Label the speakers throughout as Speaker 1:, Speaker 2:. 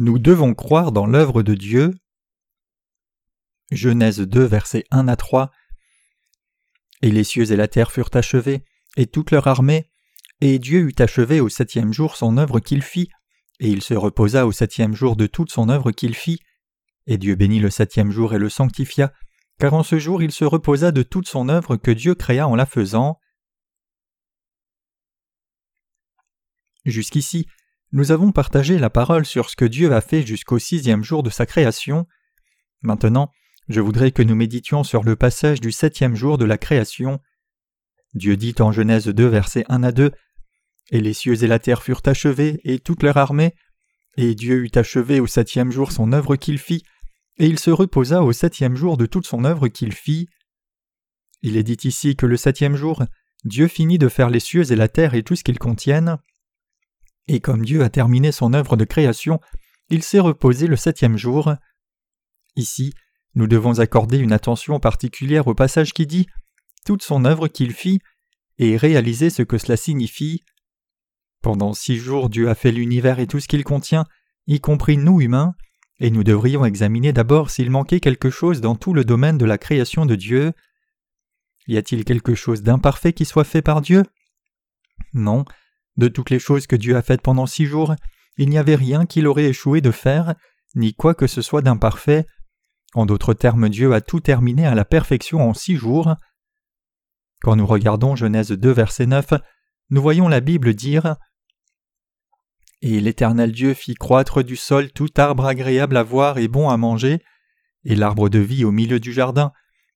Speaker 1: Nous devons croire dans l'œuvre de Dieu. Genèse 2, versets 1 à 3. Et les cieux et la terre furent achevés, et toute leur armée, et Dieu eut achevé au septième jour son œuvre qu'il fit, et il se reposa au septième jour de toute son œuvre qu'il fit. Et Dieu bénit le septième jour et le sanctifia, car en ce jour il se reposa de toute son œuvre que Dieu créa en la faisant. Jusqu'ici, nous avons partagé la parole sur ce que Dieu a fait jusqu'au sixième jour de sa création. Maintenant, je voudrais que nous méditions sur le passage du septième jour de la création. Dieu dit en Genèse 2, versets 1 à 2 Et les cieux et la terre furent achevés, et toute leur armée. Et Dieu eut achevé au septième jour son œuvre qu'il fit, et il se reposa au septième jour de toute son œuvre qu'il fit. Il est dit ici que le septième jour, Dieu finit de faire les cieux et la terre et tout ce qu'ils contiennent. Et comme Dieu a terminé son œuvre de création, il s'est reposé le septième jour. Ici, nous devons accorder une attention particulière au passage qui dit toute son œuvre qu'il fit et réaliser ce que cela signifie. Pendant six jours Dieu a fait l'univers et tout ce qu'il contient, y compris nous humains, et nous devrions examiner d'abord s'il manquait quelque chose dans tout le domaine de la création de Dieu. Y a-t-il quelque chose d'imparfait qui soit fait par Dieu? Non. De toutes les choses que Dieu a faites pendant six jours, il n'y avait rien qu'il aurait échoué de faire, ni quoi que ce soit d'imparfait. En d'autres termes, Dieu a tout terminé à la perfection en six jours. Quand nous regardons Genèse 2, verset 9, nous voyons la Bible dire Et l'Éternel Dieu fit croître du sol tout arbre agréable à voir et bon à manger, et l'arbre de vie au milieu du jardin,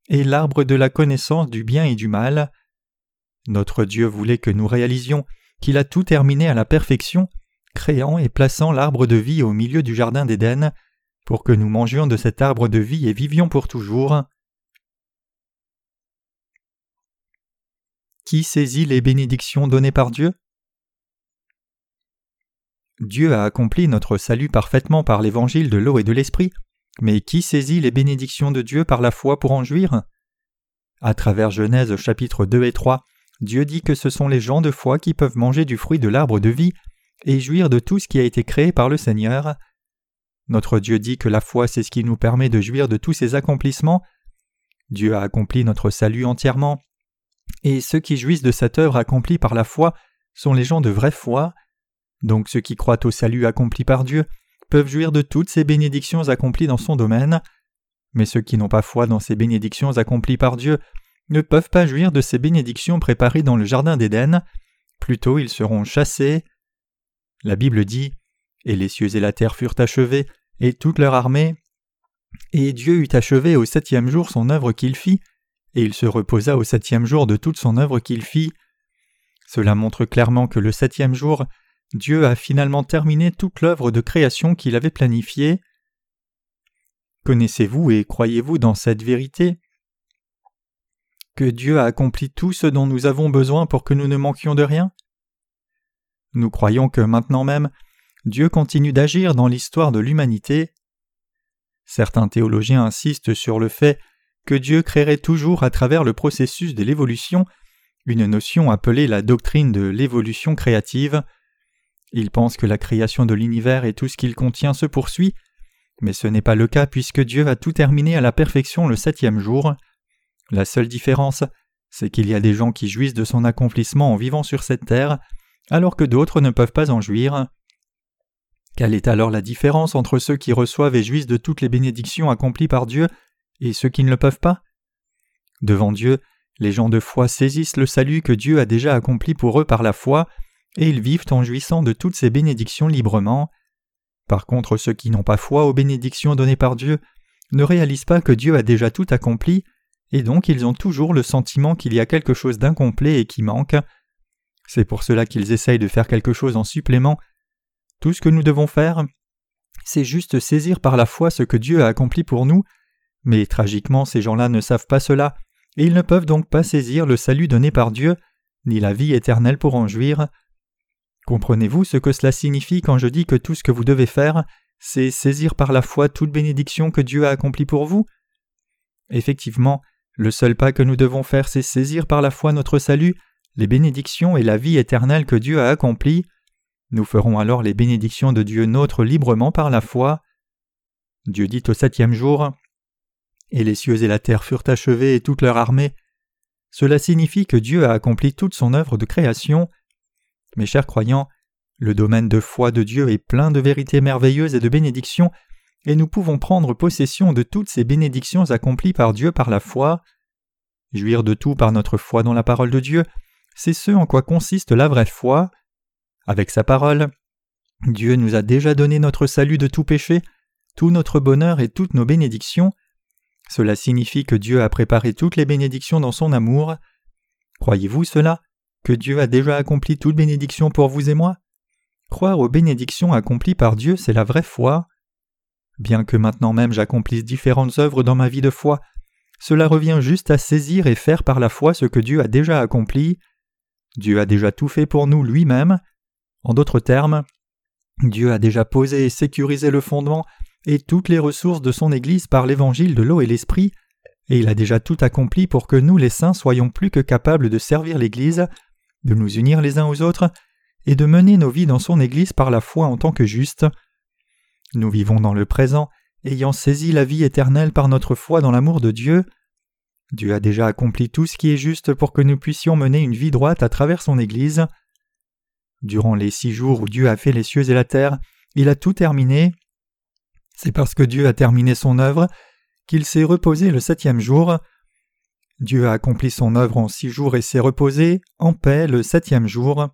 Speaker 1: et l'arbre de la connaissance du bien et du mal. Notre Dieu voulait que nous réalisions qu'il a tout terminé à la perfection, créant et plaçant l'arbre de vie au milieu du jardin d'Éden, pour que nous mangions de cet arbre de vie et vivions pour toujours. Qui saisit les bénédictions données par Dieu? Dieu a accompli notre salut parfaitement par l'évangile de l'eau et de l'esprit, mais qui saisit les bénédictions de Dieu par la foi pour en jouir? À travers Genèse chapitre 2 et 3, Dieu dit que ce sont les gens de foi qui peuvent manger du fruit de l'arbre de vie et jouir de tout ce qui a été créé par le Seigneur. Notre Dieu dit que la foi c'est ce qui nous permet de jouir de tous ses accomplissements. Dieu a accompli notre salut entièrement et ceux qui jouissent de cette œuvre accomplie par la foi sont les gens de vraie foi. Donc ceux qui croient au salut accompli par Dieu peuvent jouir de toutes ces bénédictions accomplies dans son domaine. Mais ceux qui n'ont pas foi dans ces bénédictions accomplies par Dieu ne peuvent pas jouir de ces bénédictions préparées dans le Jardin d'Éden, plutôt ils seront chassés. La Bible dit Et les cieux et la terre furent achevés, et toute leur armée. Et Dieu eut achevé au septième jour son œuvre qu'il fit, et il se reposa au septième jour de toute son œuvre qu'il fit. Cela montre clairement que le septième jour, Dieu a finalement terminé toute l'œuvre de création qu'il avait planifiée. Connaissez-vous et croyez-vous dans cette vérité? Que Dieu a accompli tout ce dont nous avons besoin pour que nous ne manquions de rien? Nous croyons que maintenant même, Dieu continue d'agir dans l'histoire de l'humanité. Certains théologiens insistent sur le fait que Dieu créerait toujours à travers le processus de l'évolution une notion appelée la doctrine de l'évolution créative. Ils pensent que la création de l'univers et tout ce qu'il contient se poursuit, mais ce n'est pas le cas puisque Dieu a tout terminé à la perfection le septième jour. La seule différence, c'est qu'il y a des gens qui jouissent de son accomplissement en vivant sur cette terre, alors que d'autres ne peuvent pas en jouir. Quelle est alors la différence entre ceux qui reçoivent et jouissent de toutes les bénédictions accomplies par Dieu et ceux qui ne le peuvent pas? Devant Dieu, les gens de foi saisissent le salut que Dieu a déjà accompli pour eux par la foi, et ils vivent en jouissant de toutes ces bénédictions librement. Par contre, ceux qui n'ont pas foi aux bénédictions données par Dieu ne réalisent pas que Dieu a déjà tout accompli, et donc ils ont toujours le sentiment qu'il y a quelque chose d'incomplet et qui manque. C'est pour cela qu'ils essayent de faire quelque chose en supplément. Tout ce que nous devons faire, c'est juste saisir par la foi ce que Dieu a accompli pour nous, mais tragiquement, ces gens-là ne savent pas cela, et ils ne peuvent donc pas saisir le salut donné par Dieu, ni la vie éternelle pour en jouir. Comprenez-vous ce que cela signifie quand je dis que tout ce que vous devez faire, c'est saisir par la foi toute bénédiction que Dieu a accomplie pour vous? Effectivement, le seul pas que nous devons faire, c'est saisir par la foi notre salut, les bénédictions et la vie éternelle que Dieu a accomplie. Nous ferons alors les bénédictions de Dieu nôtres librement par la foi. Dieu dit au septième jour Et les cieux et la terre furent achevés et toute leur armée. Cela signifie que Dieu a accompli toute son œuvre de création. Mes chers croyants, le domaine de foi de Dieu est plein de vérités merveilleuses et de bénédictions, et nous pouvons prendre possession de toutes ces bénédictions accomplies par Dieu par la foi. Jouir de tout par notre foi dans la parole de Dieu, c'est ce en quoi consiste la vraie foi. Avec sa parole, Dieu nous a déjà donné notre salut de tout péché, tout notre bonheur et toutes nos bénédictions. Cela signifie que Dieu a préparé toutes les bénédictions dans son amour. Croyez-vous cela Que Dieu a déjà accompli toute bénédiction pour vous et moi? Croire aux bénédictions accomplies par Dieu, c'est la vraie foi. Bien que maintenant même j'accomplisse différentes œuvres dans ma vie de foi, cela revient juste à saisir et faire par la foi ce que Dieu a déjà accompli. Dieu a déjà tout fait pour nous lui-même. En d'autres termes, Dieu a déjà posé et sécurisé le fondement et toutes les ressources de son Église par l'évangile de l'eau et l'esprit, et il a déjà tout accompli pour que nous les saints soyons plus que capables de servir l'Église, de nous unir les uns aux autres, et de mener nos vies dans son Église par la foi en tant que justes. Nous vivons dans le présent, ayant saisi la vie éternelle par notre foi dans l'amour de Dieu. Dieu a déjà accompli tout ce qui est juste pour que nous puissions mener une vie droite à travers son Église. Durant les six jours où Dieu a fait les cieux et la terre, il a tout terminé. C'est parce que Dieu a terminé son œuvre qu'il s'est reposé le septième jour. Dieu a accompli son œuvre en six jours et s'est reposé en paix le septième jour.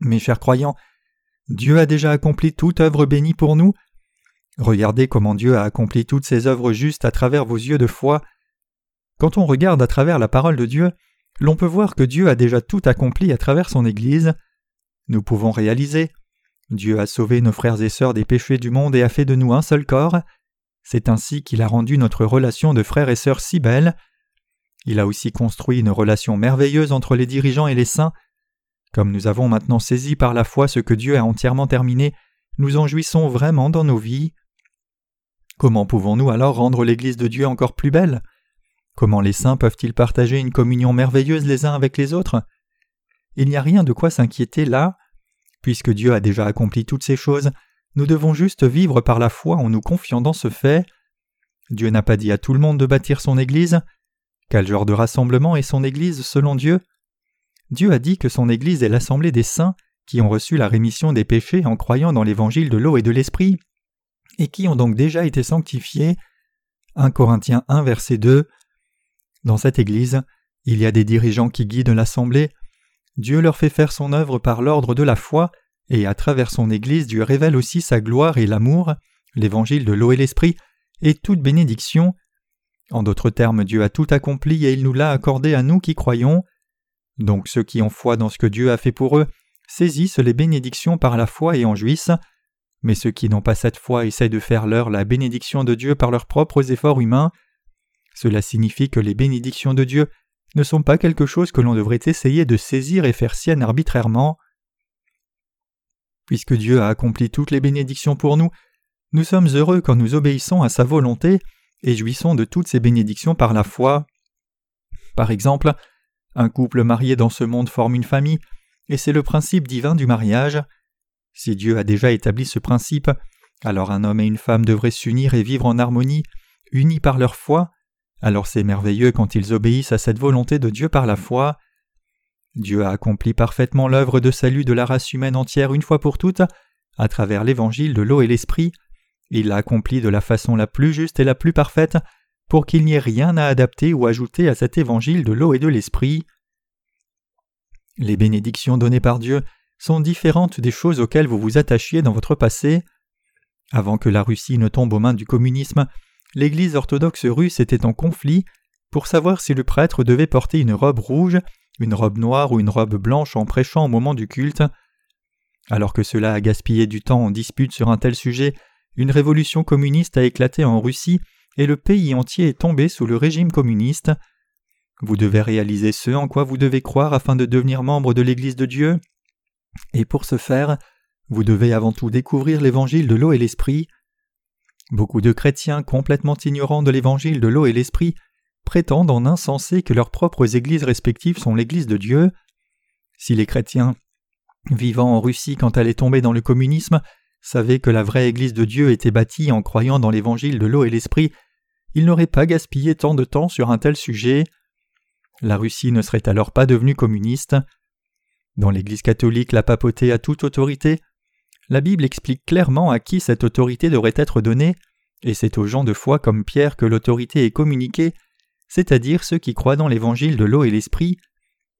Speaker 1: Mes chers croyants, Dieu a déjà accompli toute œuvre bénie pour nous. Regardez comment Dieu a accompli toutes ses œuvres justes à travers vos yeux de foi. Quand on regarde à travers la parole de Dieu, l'on peut voir que Dieu a déjà tout accompli à travers son Église. Nous pouvons réaliser Dieu a sauvé nos frères et sœurs des péchés du monde et a fait de nous un seul corps. C'est ainsi qu'il a rendu notre relation de frères et sœurs si belle. Il a aussi construit une relation merveilleuse entre les dirigeants et les saints. Comme nous avons maintenant saisi par la foi ce que Dieu a entièrement terminé, nous en jouissons vraiment dans nos vies. Comment pouvons-nous alors rendre l'Église de Dieu encore plus belle? Comment les saints peuvent-ils partager une communion merveilleuse les uns avec les autres? Il n'y a rien de quoi s'inquiéter là. Puisque Dieu a déjà accompli toutes ces choses, nous devons juste vivre par la foi en nous confiant dans ce fait. Dieu n'a pas dit à tout le monde de bâtir son Église. Quel genre de rassemblement est son Église selon Dieu? Dieu a dit que son Église est l'assemblée des saints qui ont reçu la rémission des péchés en croyant dans l'évangile de l'eau et de l'esprit, et qui ont donc déjà été sanctifiés. 1 Corinthiens 1 verset 2 Dans cette Église, il y a des dirigeants qui guident l'assemblée. Dieu leur fait faire son œuvre par l'ordre de la foi, et à travers son Église Dieu révèle aussi sa gloire et l'amour, l'évangile de l'eau et l'esprit, et toute bénédiction. En d'autres termes, Dieu a tout accompli et il nous l'a accordé à nous qui croyons. Donc ceux qui ont foi dans ce que Dieu a fait pour eux saisissent les bénédictions par la foi et en jouissent, mais ceux qui n'ont pas cette foi essaient de faire leur la bénédiction de Dieu par leurs propres efforts humains. Cela signifie que les bénédictions de Dieu ne sont pas quelque chose que l'on devrait essayer de saisir et faire sienne arbitrairement. Puisque Dieu a accompli toutes les bénédictions pour nous, nous sommes heureux quand nous obéissons à sa volonté et jouissons de toutes ces bénédictions par la foi. Par exemple, un couple marié dans ce monde forme une famille, et c'est le principe divin du mariage. Si Dieu a déjà établi ce principe, alors un homme et une femme devraient s'unir et vivre en harmonie, unis par leur foi, alors c'est merveilleux quand ils obéissent à cette volonté de Dieu par la foi. Dieu a accompli parfaitement l'œuvre de salut de la race humaine entière une fois pour toutes, à travers l'évangile de l'eau et l'esprit. Il l'a accompli de la façon la plus juste et la plus parfaite, pour qu'il n'y ait rien à adapter ou ajouter à cet évangile de l'eau et de l'esprit. Les bénédictions données par Dieu sont différentes des choses auxquelles vous vous attachiez dans votre passé. Avant que la Russie ne tombe aux mains du communisme, l'Église orthodoxe russe était en conflit pour savoir si le prêtre devait porter une robe rouge, une robe noire ou une robe blanche en prêchant au moment du culte. Alors que cela a gaspillé du temps en dispute sur un tel sujet, une révolution communiste a éclaté en Russie et le pays entier est tombé sous le régime communiste. Vous devez réaliser ce en quoi vous devez croire afin de devenir membre de l'Église de Dieu. Et pour ce faire, vous devez avant tout découvrir l'évangile de l'eau et l'esprit. Beaucoup de chrétiens complètement ignorants de l'évangile de l'eau et l'esprit prétendent en insensé que leurs propres églises respectives sont l'Église de Dieu. Si les chrétiens vivant en Russie quand elle est tombée dans le communisme, savait que la vraie Église de Dieu était bâtie en croyant dans l'évangile de l'eau et l'esprit, il n'aurait pas gaspillé tant de temps sur un tel sujet. La Russie ne serait alors pas devenue communiste. Dans l'Église catholique, la papauté a toute autorité. La Bible explique clairement à qui cette autorité devrait être donnée, et c'est aux gens de foi comme Pierre que l'autorité est communiquée, c'est-à-dire ceux qui croient dans l'évangile de l'eau et l'esprit.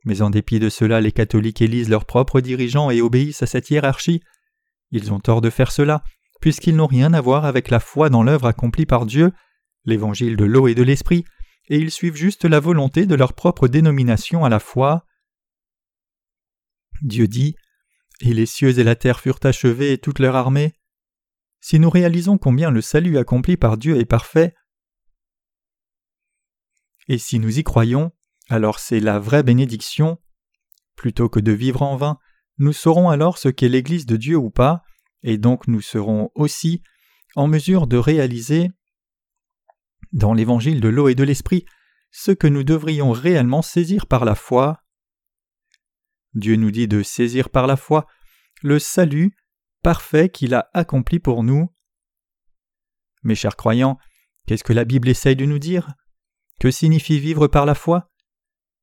Speaker 1: Mais en dépit de cela, les catholiques élisent leurs propres dirigeants et obéissent à cette hiérarchie. Ils ont tort de faire cela, puisqu'ils n'ont rien à voir avec la foi dans l'œuvre accomplie par Dieu, l'évangile de l'eau et de l'esprit, et ils suivent juste la volonté de leur propre dénomination à la foi. Dieu dit Et les cieux et la terre furent achevés et toute leur armée. Si nous réalisons combien le salut accompli par Dieu est parfait, et si nous y croyons, alors c'est la vraie bénédiction. Plutôt que de vivre en vain, nous saurons alors ce qu'est l'Église de Dieu ou pas, et donc nous serons aussi en mesure de réaliser dans l'évangile de l'eau et de l'esprit ce que nous devrions réellement saisir par la foi. Dieu nous dit de saisir par la foi le salut parfait qu'il a accompli pour nous. Mes chers croyants, qu'est-ce que la Bible essaye de nous dire? Que signifie vivre par la foi?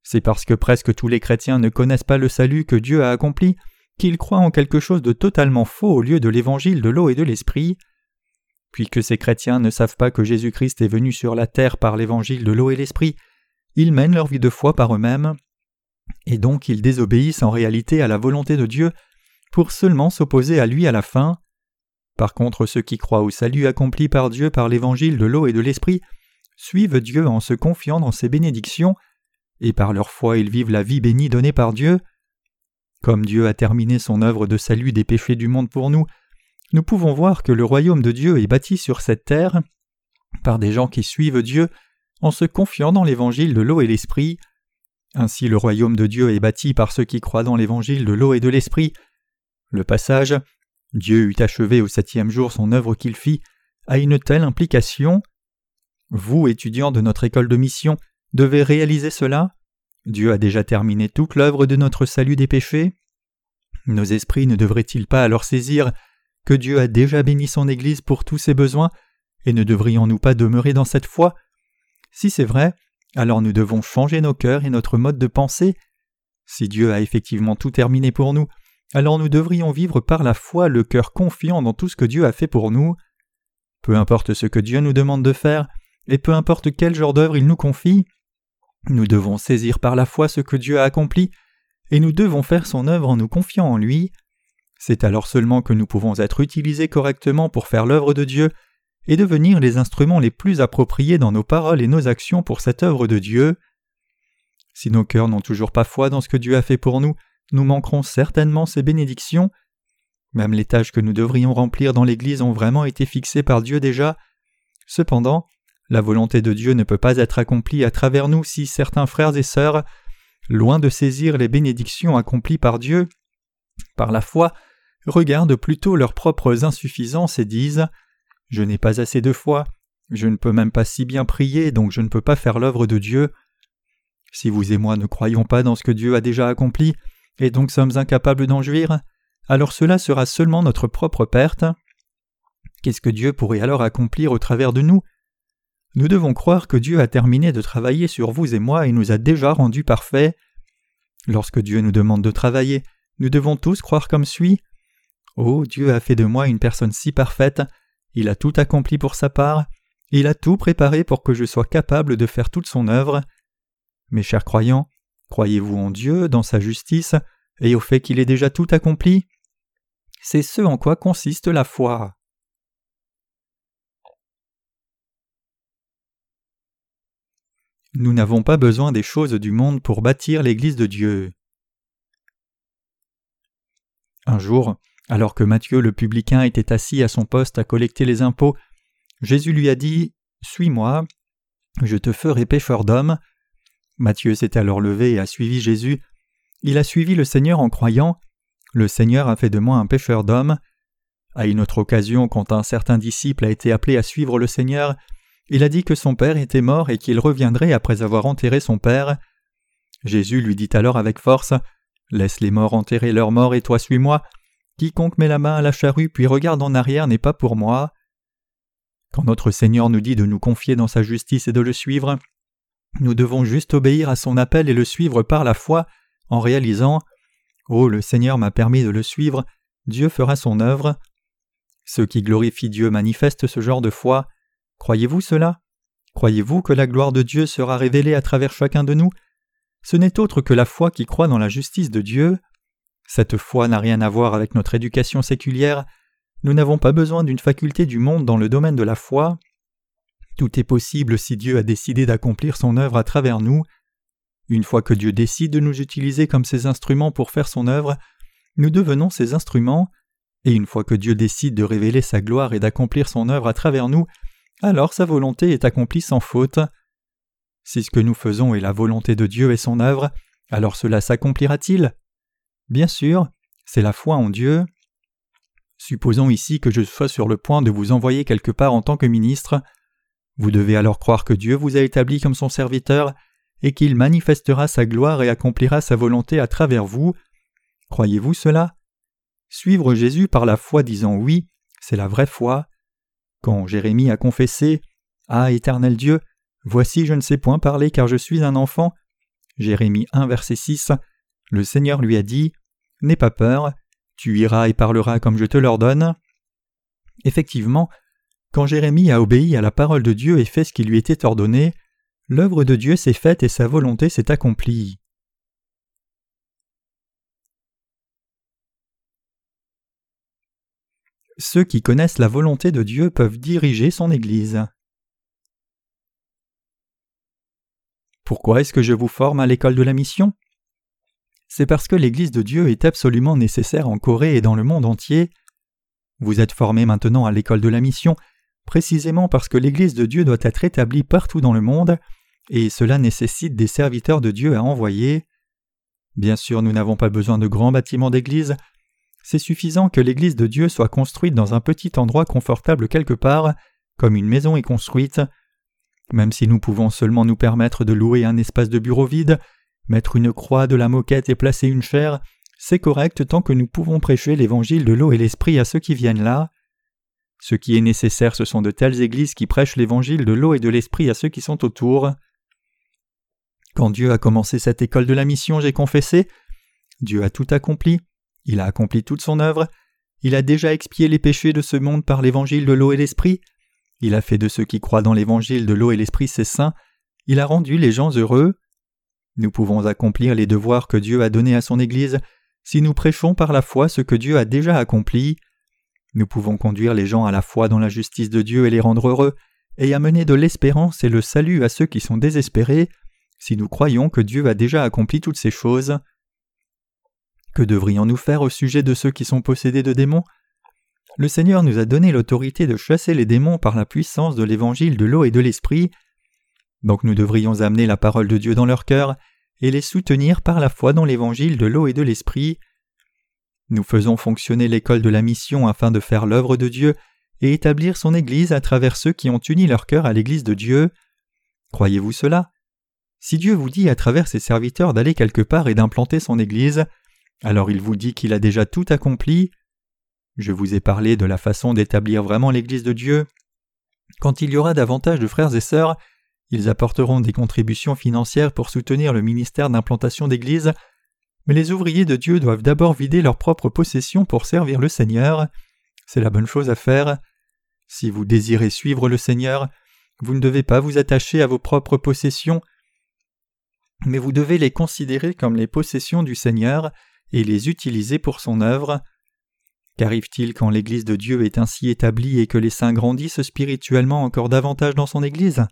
Speaker 1: C'est parce que presque tous les chrétiens ne connaissent pas le salut que Dieu a accompli qu'ils croient en quelque chose de totalement faux au lieu de l'évangile de l'eau et de l'esprit. Puis que ces chrétiens ne savent pas que Jésus-Christ est venu sur la terre par l'évangile de l'eau et l'esprit, ils mènent leur vie de foi par eux-mêmes, et donc ils désobéissent en réalité à la volonté de Dieu pour seulement s'opposer à lui à la fin. Par contre, ceux qui croient au salut accompli par Dieu par l'évangile de l'eau et de l'esprit suivent Dieu en se confiant dans ses bénédictions et par leur foi ils vivent la vie bénie donnée par Dieu. Comme Dieu a terminé son œuvre de salut des péchés du monde pour nous, nous pouvons voir que le royaume de Dieu est bâti sur cette terre par des gens qui suivent Dieu en se confiant dans l'évangile de l'eau et l'esprit. Ainsi le royaume de Dieu est bâti par ceux qui croient dans l'évangile de l'eau et de l'esprit. Le passage Dieu eut achevé au septième jour son œuvre qu'il fit a une telle implication. Vous, étudiants de notre école de mission, devait réaliser cela Dieu a déjà terminé toute l'œuvre de notre salut des péchés Nos esprits ne devraient-ils pas alors saisir que Dieu a déjà béni son Église pour tous ses besoins, et ne devrions-nous pas demeurer dans cette foi? Si c'est vrai, alors nous devons changer nos cœurs et notre mode de pensée. Si Dieu a effectivement tout terminé pour nous, alors nous devrions vivre par la foi le cœur confiant dans tout ce que Dieu a fait pour nous. Peu importe ce que Dieu nous demande de faire, et peu importe quel genre d'œuvre il nous confie, nous devons saisir par la foi ce que Dieu a accompli, et nous devons faire son œuvre en nous confiant en lui. C'est alors seulement que nous pouvons être utilisés correctement pour faire l'œuvre de Dieu et devenir les instruments les plus appropriés dans nos paroles et nos actions pour cette œuvre de Dieu. Si nos cœurs n'ont toujours pas foi dans ce que Dieu a fait pour nous, nous manquerons certainement ses bénédictions. Même les tâches que nous devrions remplir dans l'Église ont vraiment été fixées par Dieu déjà. Cependant, la volonté de Dieu ne peut pas être accomplie à travers nous si certains frères et sœurs, loin de saisir les bénédictions accomplies par Dieu, par la foi, regardent plutôt leurs propres insuffisances et disent Je n'ai pas assez de foi, je ne peux même pas si bien prier, donc je ne peux pas faire l'œuvre de Dieu. Si vous et moi ne croyons pas dans ce que Dieu a déjà accompli, et donc sommes incapables d'en jouir, alors cela sera seulement notre propre perte. Qu'est-ce que Dieu pourrait alors accomplir au travers de nous? Nous devons croire que Dieu a terminé de travailler sur vous et moi et nous a déjà rendus parfaits. Lorsque Dieu nous demande de travailler, nous devons tous croire comme suit. Oh, Dieu a fait de moi une personne si parfaite, il a tout accompli pour sa part, il a tout préparé pour que je sois capable de faire toute son œuvre. Mes chers croyants, croyez-vous en Dieu, dans sa justice, et au fait qu'il ait déjà tout accompli? C'est ce en quoi consiste la foi. Nous n'avons pas besoin des choses du monde pour bâtir l'Église de Dieu. Un jour, alors que Matthieu le publicain était assis à son poste à collecter les impôts, Jésus lui a dit Suis-moi, je te ferai pécheur d'hommes. Matthieu s'est alors levé et a suivi Jésus. Il a suivi le Seigneur en croyant Le Seigneur a fait de moi un pécheur d'hommes. À une autre occasion, quand un certain disciple a été appelé à suivre le Seigneur, il a dit que son père était mort et qu'il reviendrait après avoir enterré son père. Jésus lui dit alors avec force Laisse les morts enterrer leurs morts et toi suis-moi. Quiconque met la main à la charrue puis regarde en arrière n'est pas pour moi. Quand notre Seigneur nous dit de nous confier dans sa justice et de le suivre, nous devons juste obéir à son appel et le suivre par la foi en réalisant Oh, le Seigneur m'a permis de le suivre, Dieu fera son œuvre. Ceux qui glorifient Dieu manifestent ce genre de foi. Croyez-vous cela? Croyez-vous que la gloire de Dieu sera révélée à travers chacun de nous? Ce n'est autre que la foi qui croit dans la justice de Dieu. Cette foi n'a rien à voir avec notre éducation séculière. Nous n'avons pas besoin d'une faculté du monde dans le domaine de la foi. Tout est possible si Dieu a décidé d'accomplir son œuvre à travers nous. Une fois que Dieu décide de nous utiliser comme ses instruments pour faire son œuvre, nous devenons ses instruments, et une fois que Dieu décide de révéler sa gloire et d'accomplir son œuvre à travers nous, alors sa volonté est accomplie sans faute. Si ce que nous faisons est la volonté de Dieu et son œuvre, alors cela s'accomplira-t-il? Bien sûr, c'est la foi en Dieu. Supposons ici que je sois sur le point de vous envoyer quelque part en tant que ministre. Vous devez alors croire que Dieu vous a établi comme son serviteur et qu'il manifestera sa gloire et accomplira sa volonté à travers vous. Croyez-vous cela? Suivre Jésus par la foi disant oui, c'est la vraie foi. Quand Jérémie a confessé Ah, éternel Dieu, voici je ne sais point parler car je suis un enfant. Jérémie 1, verset 6, le Seigneur lui a dit N'aie pas peur, tu iras et parleras comme je te l'ordonne. Effectivement, quand Jérémie a obéi à la parole de Dieu et fait ce qui lui était ordonné, l'œuvre de Dieu s'est faite et sa volonté s'est accomplie. Ceux qui connaissent la volonté de Dieu peuvent diriger son Église. Pourquoi est-ce que je vous forme à l'école de la mission? C'est parce que l'Église de Dieu est absolument nécessaire en Corée et dans le monde entier. Vous êtes formé maintenant à l'école de la mission, précisément parce que l'Église de Dieu doit être établie partout dans le monde, et cela nécessite des serviteurs de Dieu à envoyer. Bien sûr, nous n'avons pas besoin de grands bâtiments d'église, c'est suffisant que l'Église de Dieu soit construite dans un petit endroit confortable quelque part, comme une maison est construite. Même si nous pouvons seulement nous permettre de louer un espace de bureau vide, Mettre une croix, de la moquette et placer une chaire, c'est correct tant que nous pouvons prêcher l'évangile de l'eau et l'esprit à ceux qui viennent là. Ce qui est nécessaire, ce sont de telles églises qui prêchent l'évangile de l'eau et de l'esprit à ceux qui sont autour. Quand Dieu a commencé cette école de la mission, j'ai confessé Dieu a tout accompli, il a accompli toute son œuvre, il a déjà expié les péchés de ce monde par l'évangile de l'eau et l'esprit, il a fait de ceux qui croient dans l'évangile de l'eau et l'esprit ses saints, il a rendu les gens heureux. Nous pouvons accomplir les devoirs que Dieu a donnés à son Église si nous prêchons par la foi ce que Dieu a déjà accompli. Nous pouvons conduire les gens à la foi dans la justice de Dieu et les rendre heureux, et amener de l'espérance et le salut à ceux qui sont désespérés, si nous croyons que Dieu a déjà accompli toutes ces choses. Que devrions-nous faire au sujet de ceux qui sont possédés de démons? Le Seigneur nous a donné l'autorité de chasser les démons par la puissance de l'évangile de l'eau et de l'esprit. Donc nous devrions amener la parole de Dieu dans leur cœur et les soutenir par la foi dans l'évangile de l'eau et de l'esprit. Nous faisons fonctionner l'école de la mission afin de faire l'œuvre de Dieu et établir son Église à travers ceux qui ont uni leur cœur à l'Église de Dieu. Croyez-vous cela? Si Dieu vous dit à travers ses serviteurs d'aller quelque part et d'implanter son Église, alors il vous dit qu'il a déjà tout accompli. Je vous ai parlé de la façon d'établir vraiment l'Église de Dieu. Quand il y aura davantage de frères et sœurs, ils apporteront des contributions financières pour soutenir le ministère d'implantation d'église, mais les ouvriers de Dieu doivent d'abord vider leurs propres possessions pour servir le Seigneur. C'est la bonne chose à faire. Si vous désirez suivre le Seigneur, vous ne devez pas vous attacher à vos propres possessions, mais vous devez les considérer comme les possessions du Seigneur et les utiliser pour son œuvre. Qu'arrive-t-il quand l'Église de Dieu est ainsi établie et que les saints grandissent spirituellement encore davantage dans son Église?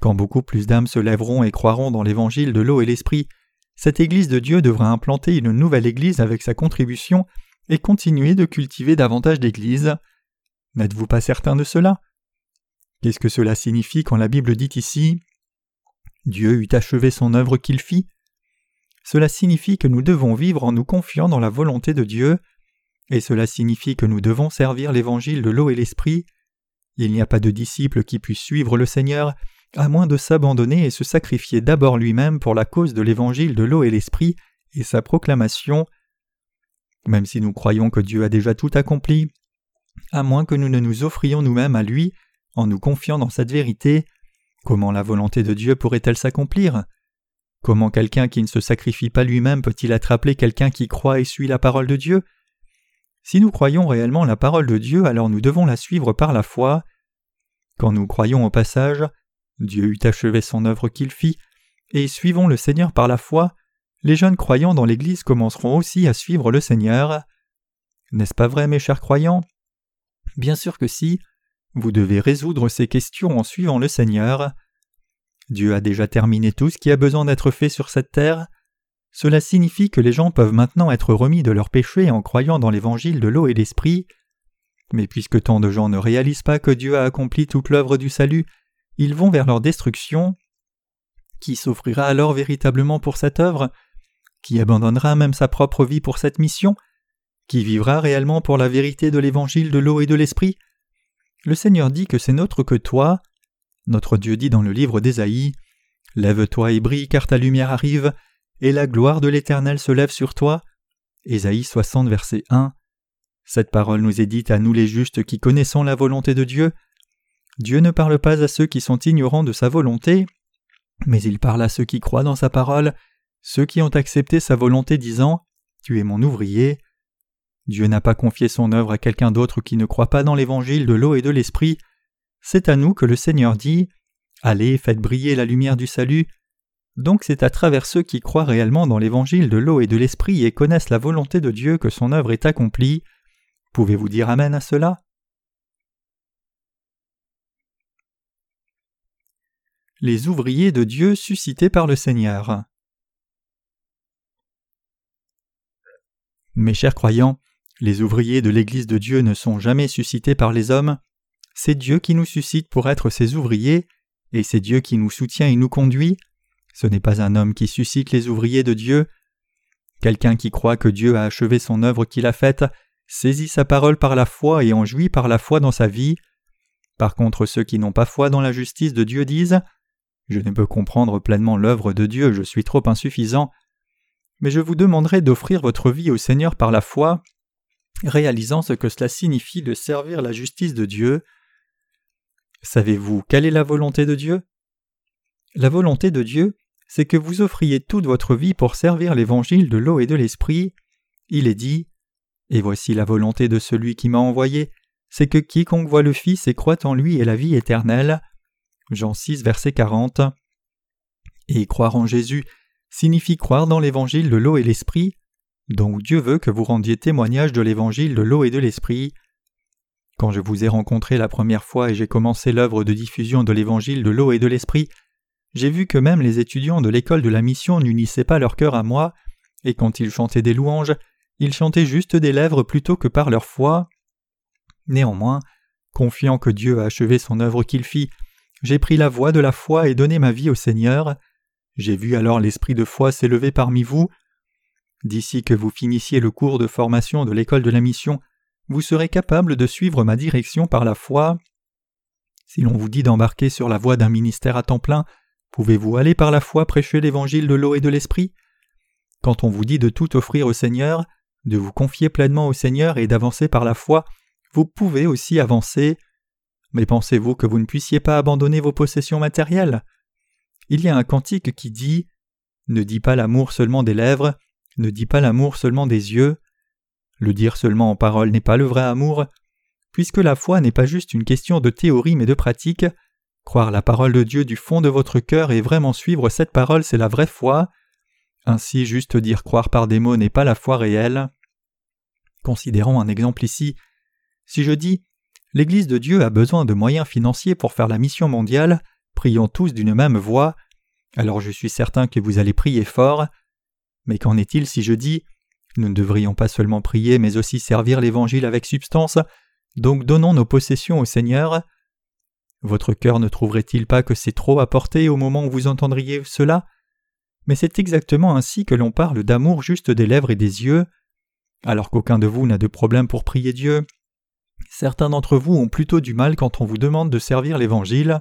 Speaker 1: Quand beaucoup plus d'âmes se lèveront et croiront dans l'évangile de l'eau et l'esprit, cette Église de Dieu devra implanter une nouvelle Église avec sa contribution et continuer de cultiver davantage d'Églises. N'êtes-vous pas certain de cela? Qu'est-ce que cela signifie quand la Bible dit ici? Dieu eut achevé son œuvre qu'il fit Cela signifie que nous devons vivre en nous confiant dans la volonté de Dieu, et cela signifie que nous devons servir l'évangile de l'eau et l'esprit. Il n'y a pas de disciple qui puisse suivre le Seigneur à moins de s'abandonner et se sacrifier d'abord lui-même pour la cause de l'évangile de l'eau et l'esprit, et sa proclamation. Même si nous croyons que Dieu a déjà tout accompli, à moins que nous ne nous offrions nous-mêmes à lui en nous confiant dans cette vérité, comment la volonté de Dieu pourrait-elle s'accomplir? Comment quelqu'un qui ne se sacrifie pas lui-même peut-il appelé quelqu'un qui croit et suit la parole de Dieu? Si nous croyons réellement la parole de Dieu, alors nous devons la suivre par la foi. Quand nous croyons au passage, Dieu eut achevé son œuvre qu'il fit, et suivons le Seigneur par la foi, les jeunes croyants dans l'Église commenceront aussi à suivre le Seigneur. N'est-ce pas vrai, mes chers croyants? Bien sûr que si, vous devez résoudre ces questions en suivant le Seigneur. Dieu a déjà terminé tout ce qui a besoin d'être fait sur cette terre. Cela signifie que les gens peuvent maintenant être remis de leurs péchés en croyant dans l'évangile de l'eau et l'esprit. Mais puisque tant de gens ne réalisent pas que Dieu a accompli toute l'œuvre du salut, ils vont vers leur destruction. Qui s'offrira alors véritablement pour cette œuvre? Qui abandonnera même sa propre vie pour cette mission? Qui vivra réellement pour la vérité de l'évangile de l'eau et de l'esprit? Le Seigneur dit que c'est notre que toi, notre Dieu dit dans le livre d'Ésaïe Lève-toi et brille, car ta lumière arrive, et la gloire de l'Éternel se lève sur toi. Ésaïe 60, verset 1. Cette parole nous est dite à nous les justes qui connaissons la volonté de Dieu. Dieu ne parle pas à ceux qui sont ignorants de sa volonté, mais il parle à ceux qui croient dans sa parole, ceux qui ont accepté sa volonté disant Tu es mon ouvrier. Dieu n'a pas confié son œuvre à quelqu'un d'autre qui ne croit pas dans l'évangile de l'eau et de l'esprit. C'est à nous que le Seigneur dit Allez, faites briller la lumière du salut. Donc c'est à travers ceux qui croient réellement dans l'évangile de l'eau et de l'esprit et connaissent la volonté de Dieu que son œuvre est accomplie. Pouvez-vous dire Amen à cela? Les ouvriers de Dieu suscités par le Seigneur. Mes chers croyants, les ouvriers de l'Église de Dieu ne sont jamais suscités par les hommes, c'est Dieu qui nous suscite pour être ses ouvriers, et c'est Dieu qui nous soutient et nous conduit. Ce n'est pas un homme qui suscite les ouvriers de Dieu. Quelqu'un qui croit que Dieu a achevé son œuvre qu'il a faite saisit sa parole par la foi et en jouit par la foi dans sa vie. Par contre, ceux qui n'ont pas foi dans la justice de Dieu disent Je ne peux comprendre pleinement l'œuvre de Dieu, je suis trop insuffisant. Mais je vous demanderai d'offrir votre vie au Seigneur par la foi, réalisant ce que cela signifie de servir la justice de Dieu. Savez-vous quelle est la volonté de Dieu? La volonté de Dieu, c'est que vous offriez toute votre vie pour servir l'évangile de l'eau et de l'esprit. Il est dit Et voici la volonté de celui qui m'a envoyé, c'est que quiconque voit le Fils et croit en lui ait la vie éternelle. Jean 6, verset 40. Et croire en Jésus signifie croire dans l'évangile de l'eau et l'esprit, donc Dieu veut que vous rendiez témoignage de l'évangile de l'eau et de l'esprit. Quand je vous ai rencontré la première fois et j'ai commencé l'œuvre de diffusion de l'évangile de l'eau et de l'esprit, j'ai vu que même les étudiants de l'école de la mission n'unissaient pas leur cœur à moi, et quand ils chantaient des louanges, ils chantaient juste des lèvres plutôt que par leur foi. Néanmoins, confiant que Dieu a achevé son œuvre qu'il fit, j'ai pris la voie de la foi et donné ma vie au Seigneur. J'ai vu alors l'esprit de foi s'élever parmi vous. D'ici que vous finissiez le cours de formation de l'école de la mission, vous serez capable de suivre ma direction par la foi. Si l'on vous dit d'embarquer sur la voie d'un ministère à temps plein, pouvez-vous aller par la foi prêcher l'évangile de l'eau et de l'esprit? Quand on vous dit de tout offrir au Seigneur, de vous confier pleinement au Seigneur et d'avancer par la foi, vous pouvez aussi avancer. Mais pensez-vous que vous ne puissiez pas abandonner vos possessions matérielles? Il y a un cantique qui dit Ne dis pas l'amour seulement des lèvres, ne dis pas l'amour seulement des yeux, le dire seulement en parole n'est pas le vrai amour. Puisque la foi n'est pas juste une question de théorie mais de pratique, croire la parole de Dieu du fond de votre cœur et vraiment suivre cette parole, c'est la vraie foi. Ainsi, juste dire croire par des mots n'est pas la foi réelle. Considérons un exemple ici. Si je dis L'Église de Dieu a besoin de moyens financiers pour faire la mission mondiale, prions tous d'une même voix, alors je suis certain que vous allez prier fort. Mais qu'en est-il si je dis nous ne devrions pas seulement prier, mais aussi servir l'Évangile avec substance, donc donnons nos possessions au Seigneur. Votre cœur ne trouverait-il pas que c'est trop à porter au moment où vous entendriez cela? Mais c'est exactement ainsi que l'on parle d'amour juste des lèvres et des yeux. Alors qu'aucun de vous n'a de problème pour prier Dieu, certains d'entre vous ont plutôt du mal quand on vous demande de servir l'Évangile.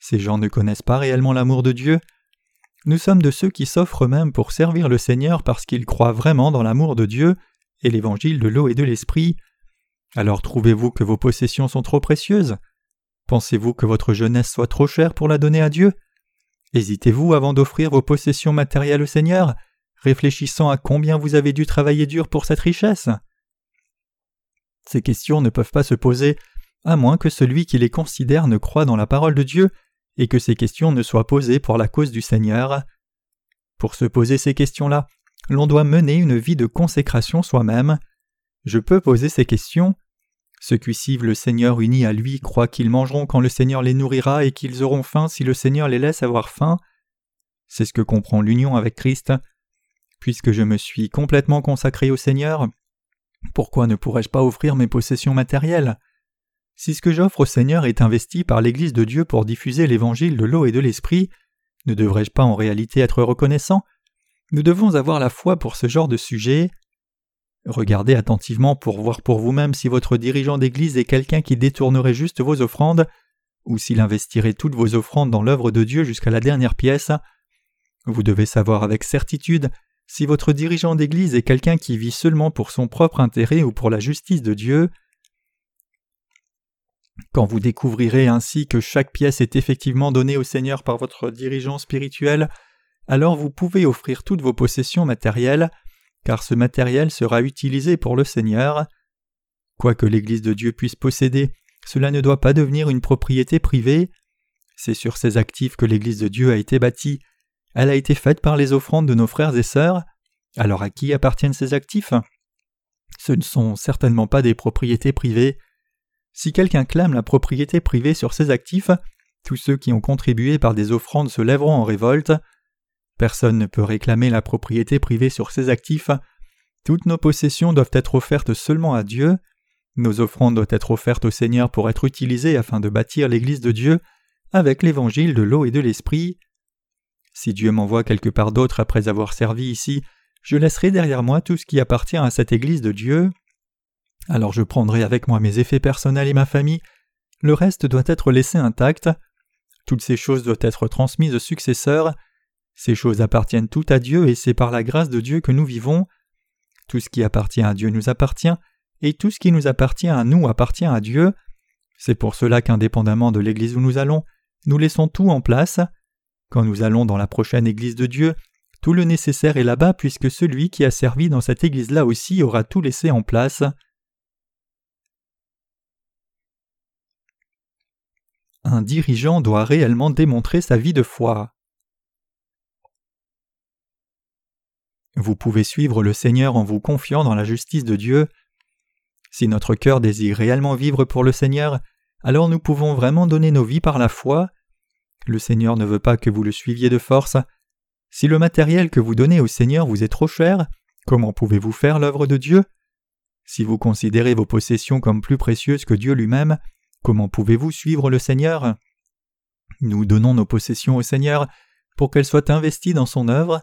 Speaker 1: Ces gens ne connaissent pas réellement l'amour de Dieu. Nous sommes de ceux qui s'offrent eux-mêmes pour servir le Seigneur parce qu'ils croient vraiment dans l'amour de Dieu et l'évangile de l'eau et de l'esprit. Alors trouvez-vous que vos possessions sont trop précieuses? Pensez-vous que votre jeunesse soit trop chère pour la donner à Dieu? Hésitez-vous avant d'offrir vos possessions matérielles au Seigneur, réfléchissant à combien vous avez dû travailler dur pour cette richesse? Ces questions ne peuvent pas se poser à moins que celui qui les considère ne croit dans la parole de Dieu et que ces questions ne soient posées pour la cause du Seigneur. Pour se poser ces questions-là, l'on doit mener une vie de consécration soi-même. Je peux poser ces questions. Ceux qui suivent le Seigneur unis à lui croient qu'ils mangeront quand le Seigneur les nourrira et qu'ils auront faim si le Seigneur les laisse avoir faim. C'est ce que comprend l'union avec Christ. Puisque je me suis complètement consacré au Seigneur, pourquoi ne pourrais-je pas offrir mes possessions matérielles? Si ce que j'offre au Seigneur est investi par l'Église de Dieu pour diffuser l'évangile de l'eau et de l'esprit, ne devrais-je pas en réalité être reconnaissant? Nous devons avoir la foi pour ce genre de sujet. Regardez attentivement pour voir pour vous-même si votre dirigeant d'Église est quelqu'un qui détournerait juste vos offrandes, ou s'il investirait toutes vos offrandes dans l'œuvre de Dieu jusqu'à la dernière pièce. Vous devez savoir avec certitude si votre dirigeant d'Église est quelqu'un qui vit seulement pour son propre intérêt ou pour la justice de Dieu. Quand vous découvrirez ainsi que chaque pièce est effectivement donnée au Seigneur par votre dirigeant spirituel, alors vous pouvez offrir toutes vos possessions matérielles, car ce matériel sera utilisé pour le Seigneur. Quoi que l'Église de Dieu puisse posséder, cela ne doit pas devenir une propriété privée. C'est sur ces actifs que l'Église de Dieu a été bâtie. Elle a été faite par les offrandes de nos frères et sœurs. Alors à qui appartiennent ces actifs? Ce ne sont certainement pas des propriétés privées. Si quelqu'un clame la propriété privée sur ses actifs, tous ceux qui ont contribué par des offrandes se lèveront en révolte. Personne ne peut réclamer la propriété privée sur ses actifs. Toutes nos possessions doivent être offertes seulement à Dieu. Nos offrandes doivent être offertes au Seigneur pour être utilisées afin de bâtir l'Église de Dieu avec l'évangile de l'eau et de l'esprit. Si Dieu m'envoie quelque part d'autre après avoir servi ici, je laisserai derrière moi tout ce qui appartient à cette Église de Dieu. Alors je prendrai avec moi mes effets personnels et ma famille, le reste doit être laissé intact, toutes ces choses doivent être transmises aux successeurs, ces choses appartiennent toutes à Dieu et c'est par la grâce de Dieu que nous vivons, tout ce qui appartient à Dieu nous appartient, et tout ce qui nous appartient à nous appartient à Dieu, c'est pour cela qu'indépendamment de l'église où nous allons, nous laissons tout en place. Quand nous allons dans la prochaine église de Dieu, tout le nécessaire est là-bas puisque celui qui a servi dans cette église-là aussi aura tout laissé en place. Un dirigeant doit réellement démontrer sa vie de foi. Vous pouvez suivre le Seigneur en vous confiant dans la justice de Dieu. Si notre cœur désire réellement vivre pour le Seigneur, alors nous pouvons vraiment donner nos vies par la foi. Le Seigneur ne veut pas que vous le suiviez de force. Si le matériel que vous donnez au Seigneur vous est trop cher, comment pouvez-vous faire l'œuvre de Dieu? Si vous considérez vos possessions comme plus précieuses que Dieu lui-même, Comment pouvez-vous suivre le Seigneur? Nous donnons nos possessions au Seigneur pour qu'elles soient investies dans son œuvre,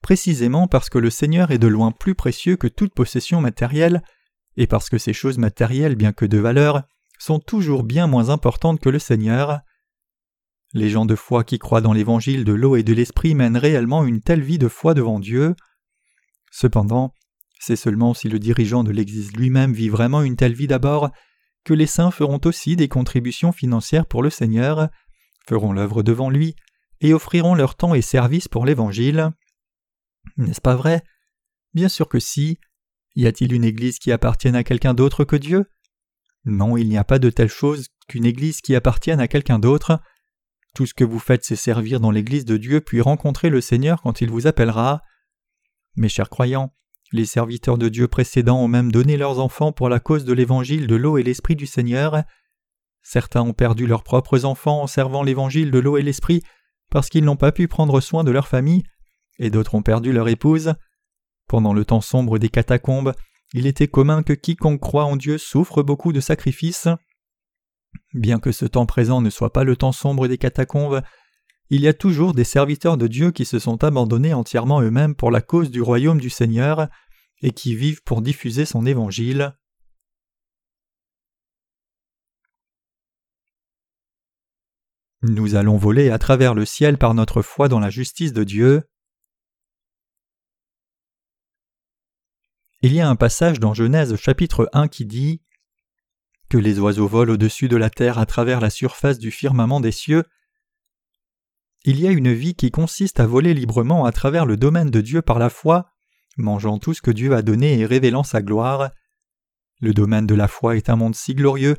Speaker 1: précisément parce que le Seigneur est de loin plus précieux que toute possession matérielle, et parce que ces choses matérielles, bien que de valeur, sont toujours bien moins importantes que le Seigneur. Les gens de foi qui croient dans l'évangile de l'eau et de l'esprit mènent réellement une telle vie de foi devant Dieu. Cependant, c'est seulement si le dirigeant de l'Église lui-même vit vraiment une telle vie d'abord que les saints feront aussi des contributions financières pour le Seigneur, feront l'œuvre devant lui, et offriront leur temps et service pour l'Évangile. N'est-ce pas vrai? Bien sûr que si. Y a-t-il une Église qui appartienne à quelqu'un d'autre que Dieu? Non, il n'y a pas de telle chose qu'une Église qui appartienne à quelqu'un d'autre. Tout ce que vous faites, c'est servir dans l'Église de Dieu puis rencontrer le Seigneur quand il vous appellera. Mes chers croyants, les serviteurs de Dieu précédents ont même donné leurs enfants pour la cause de l'évangile de l'eau et l'esprit du Seigneur. Certains ont perdu leurs propres enfants en servant l'évangile de l'eau et l'esprit parce qu'ils n'ont pas pu prendre soin de leur famille, et d'autres ont perdu leur épouse. Pendant le temps sombre des catacombes, il était commun que quiconque croit en Dieu souffre beaucoup de sacrifices. Bien que ce temps présent ne soit pas le temps sombre des catacombes, il y a toujours des serviteurs de Dieu qui se sont abandonnés entièrement eux-mêmes pour la cause du royaume du Seigneur, et qui vivent pour diffuser son évangile. Nous allons voler à travers le ciel par notre foi dans la justice de Dieu. Il y a un passage dans Genèse chapitre 1 qui dit Que les oiseaux volent au-dessus de la terre à travers la surface du firmament des cieux. Il y a une vie qui consiste à voler librement à travers le domaine de Dieu par la foi, mangeant tout ce que Dieu a donné et révélant sa gloire. Le domaine de la foi est un monde si glorieux,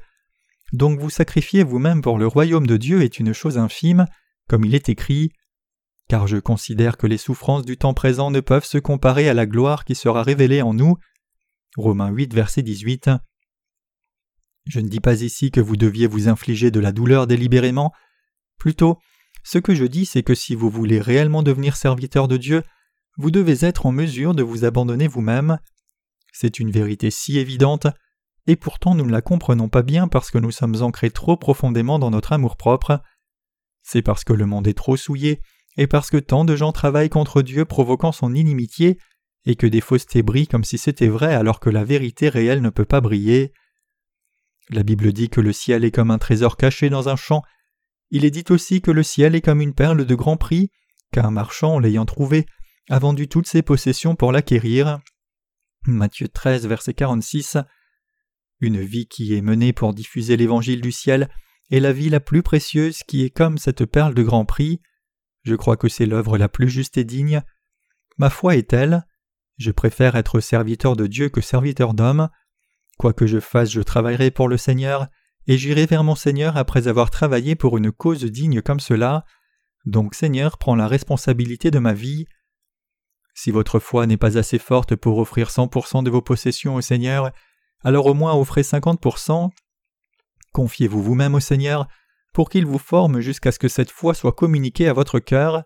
Speaker 1: donc vous sacrifier vous-même pour le royaume de Dieu est une chose infime, comme il est écrit car je considère que les souffrances du temps présent ne peuvent se comparer à la gloire qui sera révélée en nous. Romains 8, verset 18. Je ne dis pas ici que vous deviez vous infliger de la douleur délibérément. Plutôt, ce que je dis, c'est que si vous voulez réellement devenir serviteur de Dieu, vous devez être en mesure de vous abandonner vous-même. C'est une vérité si évidente, et pourtant nous ne la comprenons pas bien parce que nous sommes ancrés trop profondément dans notre amour-propre. C'est parce que le monde est trop souillé et parce que tant de gens travaillent contre Dieu provoquant son inimitié, et que des faussetés brillent comme si c'était vrai alors que la vérité réelle ne peut pas briller. La Bible dit que le ciel est comme un trésor caché dans un champ. Il est dit aussi que le ciel est comme une perle de grand prix, qu'un marchand, l'ayant trouvée, a vendu toutes ses possessions pour l'acquérir. Matthieu 13, verset 46. Une vie qui est menée pour diffuser l'évangile du ciel est la vie la plus précieuse qui est comme cette perle de grand prix. Je crois que c'est l'œuvre la plus juste et digne. Ma foi est telle. Je préfère être serviteur de Dieu que serviteur d'homme. Quoi que je fasse, je travaillerai pour le Seigneur, et j'irai vers mon Seigneur après avoir travaillé pour une cause digne comme cela. Donc Seigneur, prends la responsabilité de ma vie. Si votre foi n'est pas assez forte pour offrir 100% de vos possessions au Seigneur, alors au moins offrez 50%. Confiez-vous vous-même au Seigneur, pour qu'il vous forme jusqu'à ce que cette foi soit communiquée à votre cœur.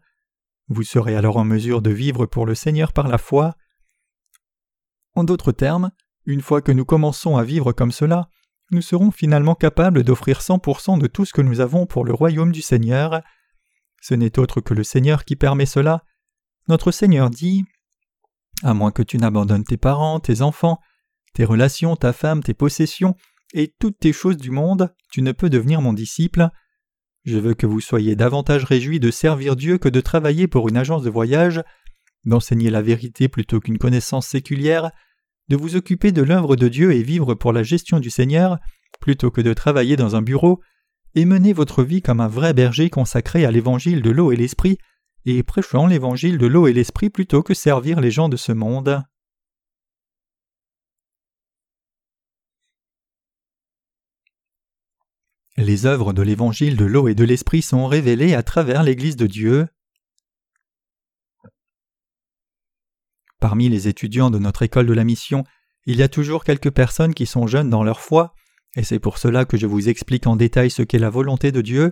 Speaker 1: Vous serez alors en mesure de vivre pour le Seigneur par la foi. En d'autres termes, une fois que nous commençons à vivre comme cela, nous serons finalement capables d'offrir 100% de tout ce que nous avons pour le royaume du Seigneur. Ce n'est autre que le Seigneur qui permet cela. Notre Seigneur dit À moins que tu n'abandonnes tes parents, tes enfants, tes relations, ta femme, tes possessions, et toutes tes choses du monde, tu ne peux devenir mon disciple. Je veux que vous soyez davantage réjouis de servir Dieu que de travailler pour une agence de voyage, d'enseigner la vérité plutôt qu'une connaissance séculière, de vous occuper de l'œuvre de Dieu et vivre pour la gestion du Seigneur, plutôt que de travailler dans un bureau, et mener votre vie comme un vrai berger consacré à l'évangile de l'eau et l'esprit, et prêchant l'évangile de l'eau et l'esprit plutôt que servir les gens de ce monde. Les œuvres de l'évangile de l'eau et de l'esprit sont révélées à travers l'Église de Dieu. Parmi les étudiants de notre école de la mission, il y a toujours quelques personnes qui sont jeunes dans leur foi, et c'est pour cela que je vous explique en détail ce qu'est la volonté de Dieu.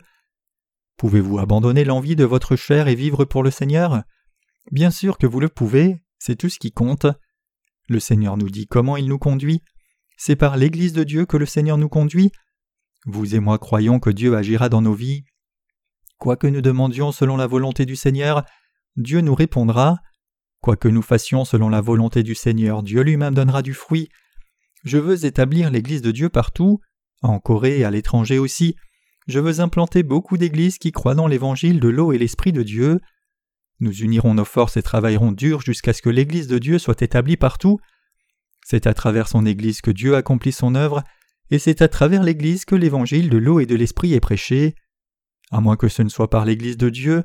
Speaker 1: Pouvez-vous abandonner l'envie de votre chair et vivre pour le Seigneur? Bien sûr que vous le pouvez, c'est tout ce qui compte. Le Seigneur nous dit comment il nous conduit. C'est par l'Église de Dieu que le Seigneur nous conduit, vous et moi croyons que Dieu agira dans nos vies. Quoi que nous demandions selon la volonté du Seigneur, Dieu nous répondra. Quoi que nous fassions selon la volonté du Seigneur, Dieu lui-même donnera du fruit. Je veux établir l'Église de Dieu partout, en Corée et à l'étranger aussi. Je veux implanter beaucoup d'églises qui croient dans l'évangile de l'eau et l'Esprit de Dieu. Nous unirons nos forces et travaillerons dur jusqu'à ce que l'Église de Dieu soit établie partout. C'est à travers son Église que Dieu accomplit son œuvre, et c'est à travers l'Église que l'évangile de l'eau et de l'esprit est prêché. À moins que ce ne soit par l'Église de Dieu,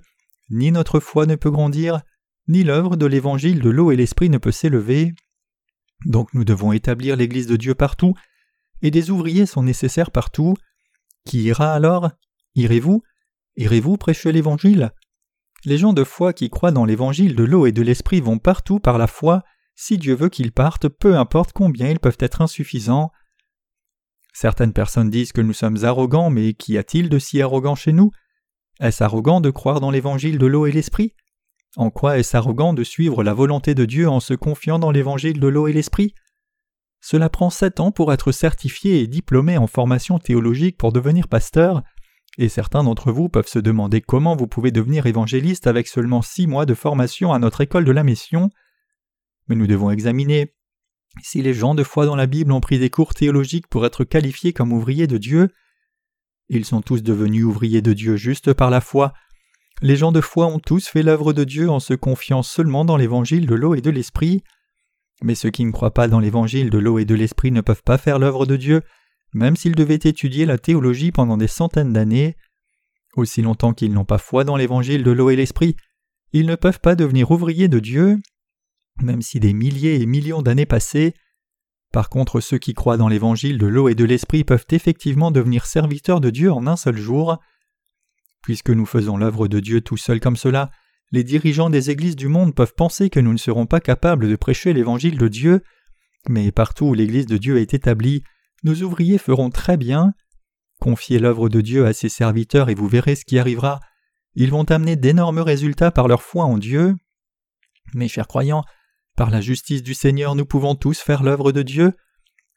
Speaker 1: ni notre foi ne peut grandir, ni l'œuvre de l'évangile de l'eau et l'esprit ne peut s'élever. Donc nous devons établir l'Église de Dieu partout, et des ouvriers sont nécessaires partout. Qui ira alors? Irez-vous? Irez-vous prêcher l'Évangile? Les gens de foi qui croient dans l'Évangile de l'eau et de l'Esprit vont partout par la foi, si Dieu veut qu'ils partent, peu importe combien ils peuvent être insuffisants. Certaines personnes disent que nous sommes arrogants, mais qu'y a-t-il de si arrogant chez nous? Est-ce arrogant de croire dans l'évangile de l'eau et l'esprit? En quoi est-ce arrogant de suivre la volonté de Dieu en se confiant dans l'évangile de l'eau et l'esprit? Cela prend sept ans pour être certifié et diplômé en formation théologique pour devenir pasteur, et certains d'entre vous peuvent se demander comment vous pouvez devenir évangéliste avec seulement six mois de formation à notre école de la mission. Mais nous devons examiner si les gens de foi dans la Bible ont pris des cours théologiques pour être qualifiés comme ouvriers de Dieu, Ils sont tous devenus ouvriers de Dieu juste par la foi. Les gens de foi ont tous fait l'œuvre de Dieu en se confiant seulement dans l'évangile de l'eau et de l'esprit. Mais ceux qui ne croient pas dans l'évangile de l'eau et de l'esprit ne peuvent pas faire l'œuvre de Dieu, même s'ils devaient étudier la théologie pendant des centaines d'années. Aussi longtemps qu'ils n'ont pas foi dans l'évangile de l'eau et l'esprit, ils ne peuvent pas devenir ouvriers de Dieu, même si des milliers et millions d'années passées. Par contre, ceux qui croient dans l'évangile de l'eau et de l'esprit peuvent effectivement devenir serviteurs de Dieu en un seul jour. Puisque nous faisons l'œuvre de Dieu tout seuls comme cela, les dirigeants des églises du monde peuvent penser que nous ne serons pas capables de prêcher l'évangile de Dieu, mais partout où l'église de Dieu est établie, nos ouvriers feront très bien. Confiez l'œuvre de Dieu à ses serviteurs et vous verrez ce qui arrivera. Ils vont amener d'énormes résultats par leur foi en Dieu. Mes chers croyants, par la justice du Seigneur nous pouvons tous faire l'œuvre de Dieu.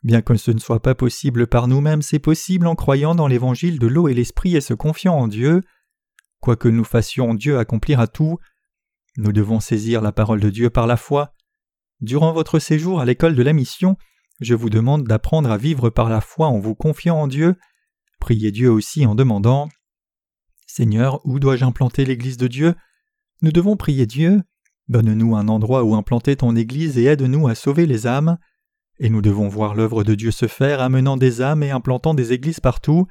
Speaker 1: Bien que ce ne soit pas possible par nous-mêmes, c'est possible en croyant dans l'évangile de l'eau et l'esprit et se confiant en Dieu. Quoi que nous fassions, Dieu accomplira tout. Nous devons saisir la parole de Dieu par la foi. Durant votre séjour à l'école de la mission, je vous demande d'apprendre à vivre par la foi en vous confiant en Dieu. Priez Dieu aussi en demandant Seigneur, où dois-je implanter l'Église de Dieu? Nous devons prier Dieu. Donne-nous un endroit où implanter ton Église et aide-nous à sauver les âmes. Et nous devons voir l'œuvre de Dieu se faire, amenant des âmes et implantant des églises partout.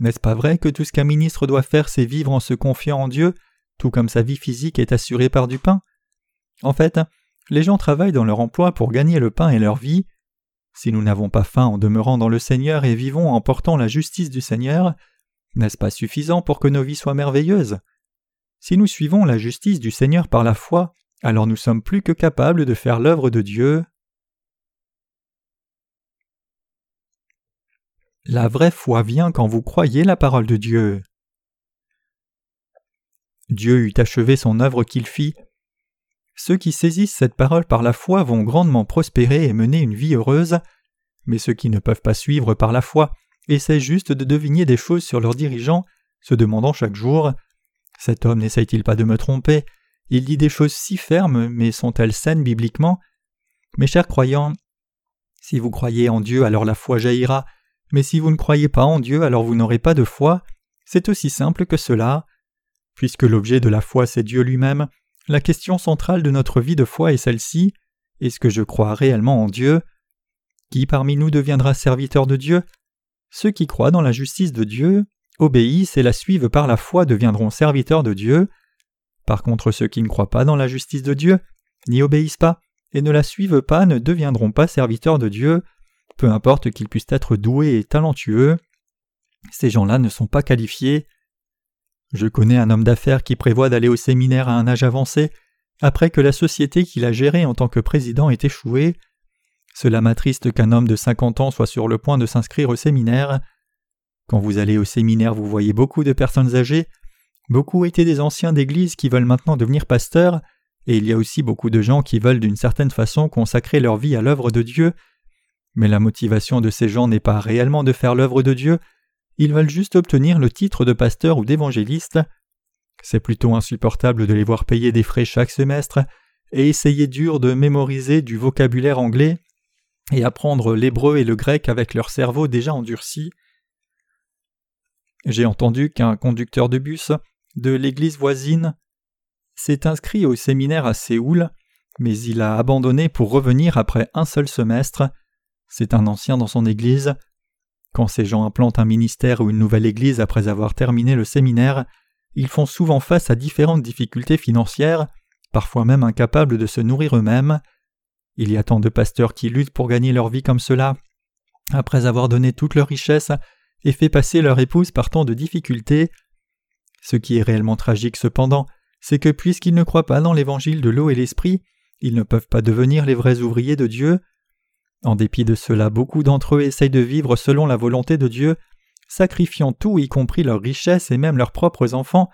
Speaker 1: N'est-ce pas vrai que tout ce qu'un ministre doit faire, c'est vivre en se confiant en Dieu, tout comme sa vie physique est assurée par du pain? En fait, les gens travaillent dans leur emploi pour gagner le pain et leur vie. Si nous n'avons pas faim en demeurant dans le Seigneur et vivons en portant la justice du Seigneur, n'est-ce pas suffisant pour que nos vies soient merveilleuses? Si nous suivons la justice du Seigneur par la foi, alors nous sommes plus que capables de faire l'œuvre de Dieu. La vraie foi vient quand vous croyez la parole de Dieu. Dieu eut achevé son œuvre qu'il fit. Ceux qui saisissent cette parole par la foi vont grandement prospérer et mener une vie heureuse, mais ceux qui ne peuvent pas suivre par la foi essaient juste de deviner des choses sur leurs dirigeants, se demandant chaque jour Cet homme n'essaye-t-il pas de me tromper? Il dit des choses si fermes, mais sont-elles saines bibliquement? Mes chers croyants, si vous croyez en Dieu, alors la foi jaillira, mais si vous ne croyez pas en Dieu, alors vous n'aurez pas de foi. C'est aussi simple que cela. Puisque l'objet de la foi c'est Dieu lui-même, la question centrale de notre vie de foi est celle-ci est-ce que je crois réellement en Dieu? Qui parmi nous deviendra serviteur de Dieu? Ceux qui croient dans la justice de Dieu, obéissent et la suivent par la foi deviendront serviteurs de Dieu. Par contre, ceux qui ne croient pas dans la justice de Dieu, n'y obéissent pas et ne la suivent pas ne deviendront pas serviteurs de Dieu, peu importe qu'ils puissent être doués et talentueux. Ces gens-là ne sont pas qualifiés. Je connais un homme d'affaires qui prévoit d'aller au séminaire à un âge avancé, après que la société qu'il a gérée en tant que président ait échoué. Cela m'attriste qu'un homme de cinquante ans soit sur le point de s'inscrire au séminaire. Quand vous allez au séminaire, vous voyez beaucoup de personnes âgées. Beaucoup étaient des anciens d'église qui veulent maintenant devenir pasteurs, et il y a aussi beaucoup de gens qui veulent d'une certaine façon consacrer leur vie à l'œuvre de Dieu mais la motivation de ces gens n'est pas réellement de faire l'œuvre de Dieu, ils veulent juste obtenir le titre de pasteur ou d'évangéliste. C'est plutôt insupportable de les voir payer des frais chaque semestre et essayer dur de mémoriser du vocabulaire anglais et apprendre l'hébreu et le grec avec leur cerveau déjà endurci. J'ai entendu qu'un conducteur de bus de l'église voisine s'est inscrit au séminaire à Séoul, mais il a abandonné pour revenir après un seul semestre. C'est un ancien dans son église. Quand ces gens implantent un ministère ou une nouvelle église après avoir terminé le séminaire, ils font souvent face à différentes difficultés financières, parfois même incapables de se nourrir eux-mêmes. Il y a tant de pasteurs qui luttent pour gagner leur vie comme cela, après avoir donné toute leur richesse et fait passer leur épouse par tant de difficultés. Ce qui est réellement tragique cependant, c'est que puisqu'ils ne croient pas dans l'évangile de l'eau et l'esprit, ils ne peuvent pas devenir les vrais ouvriers de Dieu, en dépit de cela, beaucoup d'entre eux essayent de vivre selon la volonté de Dieu, sacrifiant tout, y compris leurs richesses et même leurs propres enfants,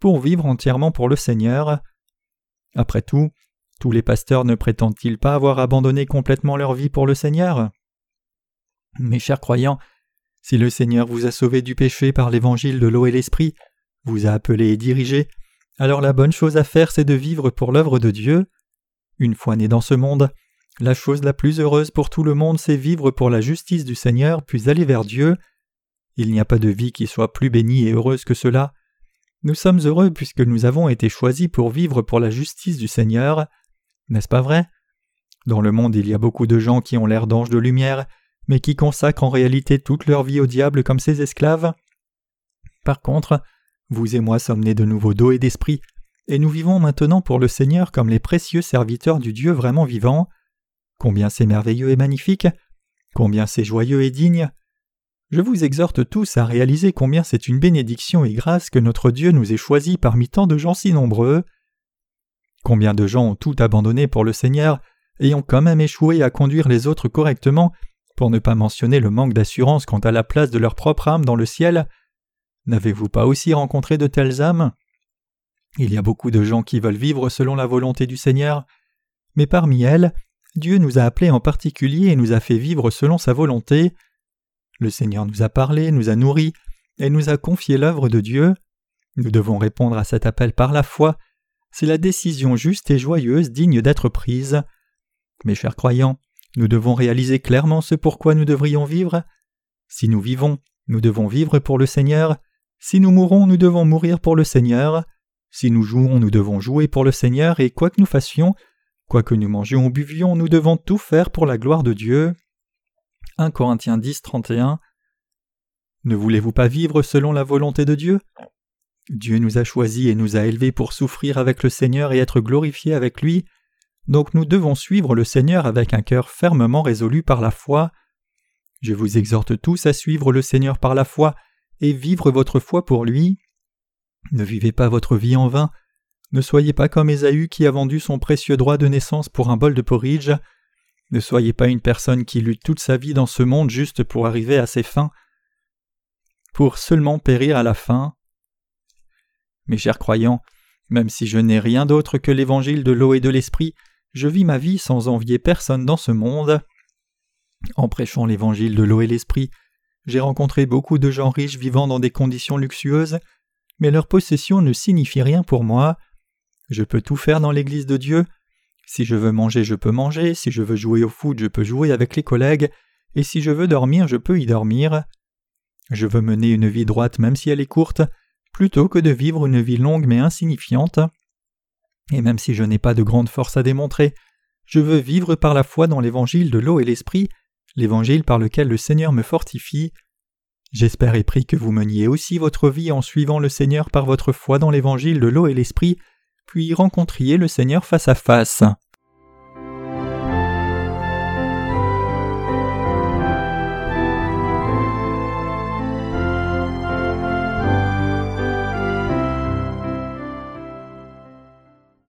Speaker 1: pour vivre entièrement pour le Seigneur. Après tout, tous les pasteurs ne prétendent-ils pas avoir abandonné complètement leur vie pour le Seigneur? Mes chers croyants, si le Seigneur vous a sauvé du péché par l'évangile de l'eau et l'esprit, vous a appelé et dirigé, alors la bonne chose à faire c'est de vivre pour l'œuvre de Dieu. Une fois né dans ce monde, la chose la plus heureuse pour tout le monde, c'est vivre pour la justice du Seigneur, puis aller vers Dieu. Il n'y a pas de vie qui soit plus bénie et heureuse que cela. Nous sommes heureux puisque nous avons été choisis pour vivre pour la justice du Seigneur. N'est-ce pas vrai? Dans le monde il y a beaucoup de gens qui ont l'air d'anges de lumière, mais qui consacrent en réalité toute leur vie au diable comme ses esclaves. Par contre, vous et moi sommes nés de nouveau d'eau et d'esprit, et nous vivons maintenant pour le Seigneur comme les précieux serviteurs du Dieu vraiment vivant. Combien c'est merveilleux et magnifique, combien c'est joyeux et digne. Je vous exhorte tous à réaliser combien c'est une bénédiction et grâce que notre Dieu nous ait choisis parmi tant de gens si nombreux. Combien de gens ont tout abandonné pour le Seigneur et ont quand même échoué à conduire les autres correctement, pour ne pas mentionner le manque d'assurance quant à la place de leur propre âme dans le ciel. N'avez-vous pas aussi rencontré de telles âmes? Il y a beaucoup de gens qui veulent vivre selon la volonté du Seigneur, mais parmi elles, Dieu nous a appelés en particulier et nous a fait vivre selon sa volonté. Le Seigneur nous a parlé, nous a nourris, et nous a confié l'œuvre de Dieu. Nous devons répondre à cet appel par la foi. C'est la décision juste et joyeuse digne d'être prise. Mes chers croyants, nous devons réaliser clairement ce pourquoi nous devrions vivre. Si nous vivons, nous devons vivre pour le Seigneur. Si nous mourons, nous devons mourir pour le Seigneur. Si nous jouons, nous devons jouer pour le Seigneur, et quoi que nous fassions, quoi que nous mangions ou buvions, nous devons tout faire pour la gloire de Dieu. 1 Corinthiens 10, 31. Ne voulez-vous pas vivre selon la volonté de Dieu? Dieu nous a choisis et nous a élevés pour souffrir avec le Seigneur et être glorifiés avec lui, donc nous devons suivre le Seigneur avec un cœur fermement résolu par la foi. Je vous exhorte tous à suivre le Seigneur par la foi et vivre votre foi pour lui. Ne vivez pas votre vie en vain, ne soyez pas comme Ésaü qui a vendu son précieux droit de naissance pour un bol de porridge, ne soyez pas une personne qui lutte toute sa vie dans ce monde juste pour arriver à ses fins, pour seulement périr à la fin. Mes chers croyants, même si je n'ai rien d'autre que l'évangile de l'eau et de l'esprit, je vis ma vie sans envier personne dans ce monde. En prêchant l'évangile de l'eau et l'esprit, j'ai rencontré beaucoup de gens riches vivant dans des conditions luxueuses, mais leur possession ne signifie rien pour moi. Je peux tout faire dans l'Église de Dieu. Si je veux manger, je peux manger, si je veux jouer au foot, je peux jouer avec les collègues, et si je veux dormir, je peux y dormir. Je veux mener une vie droite même si elle est courte, plutôt que de vivre une vie longue mais insignifiante. Et même si je n'ai pas de grande force à démontrer, je veux vivre par la foi dans l'évangile de l'eau et l'esprit, l'évangile par lequel le Seigneur me fortifie. J'espère et prie que vous meniez aussi votre vie en suivant le Seigneur par votre foi dans l'évangile de l'eau et l'esprit, puis rencontriez le Seigneur face à face.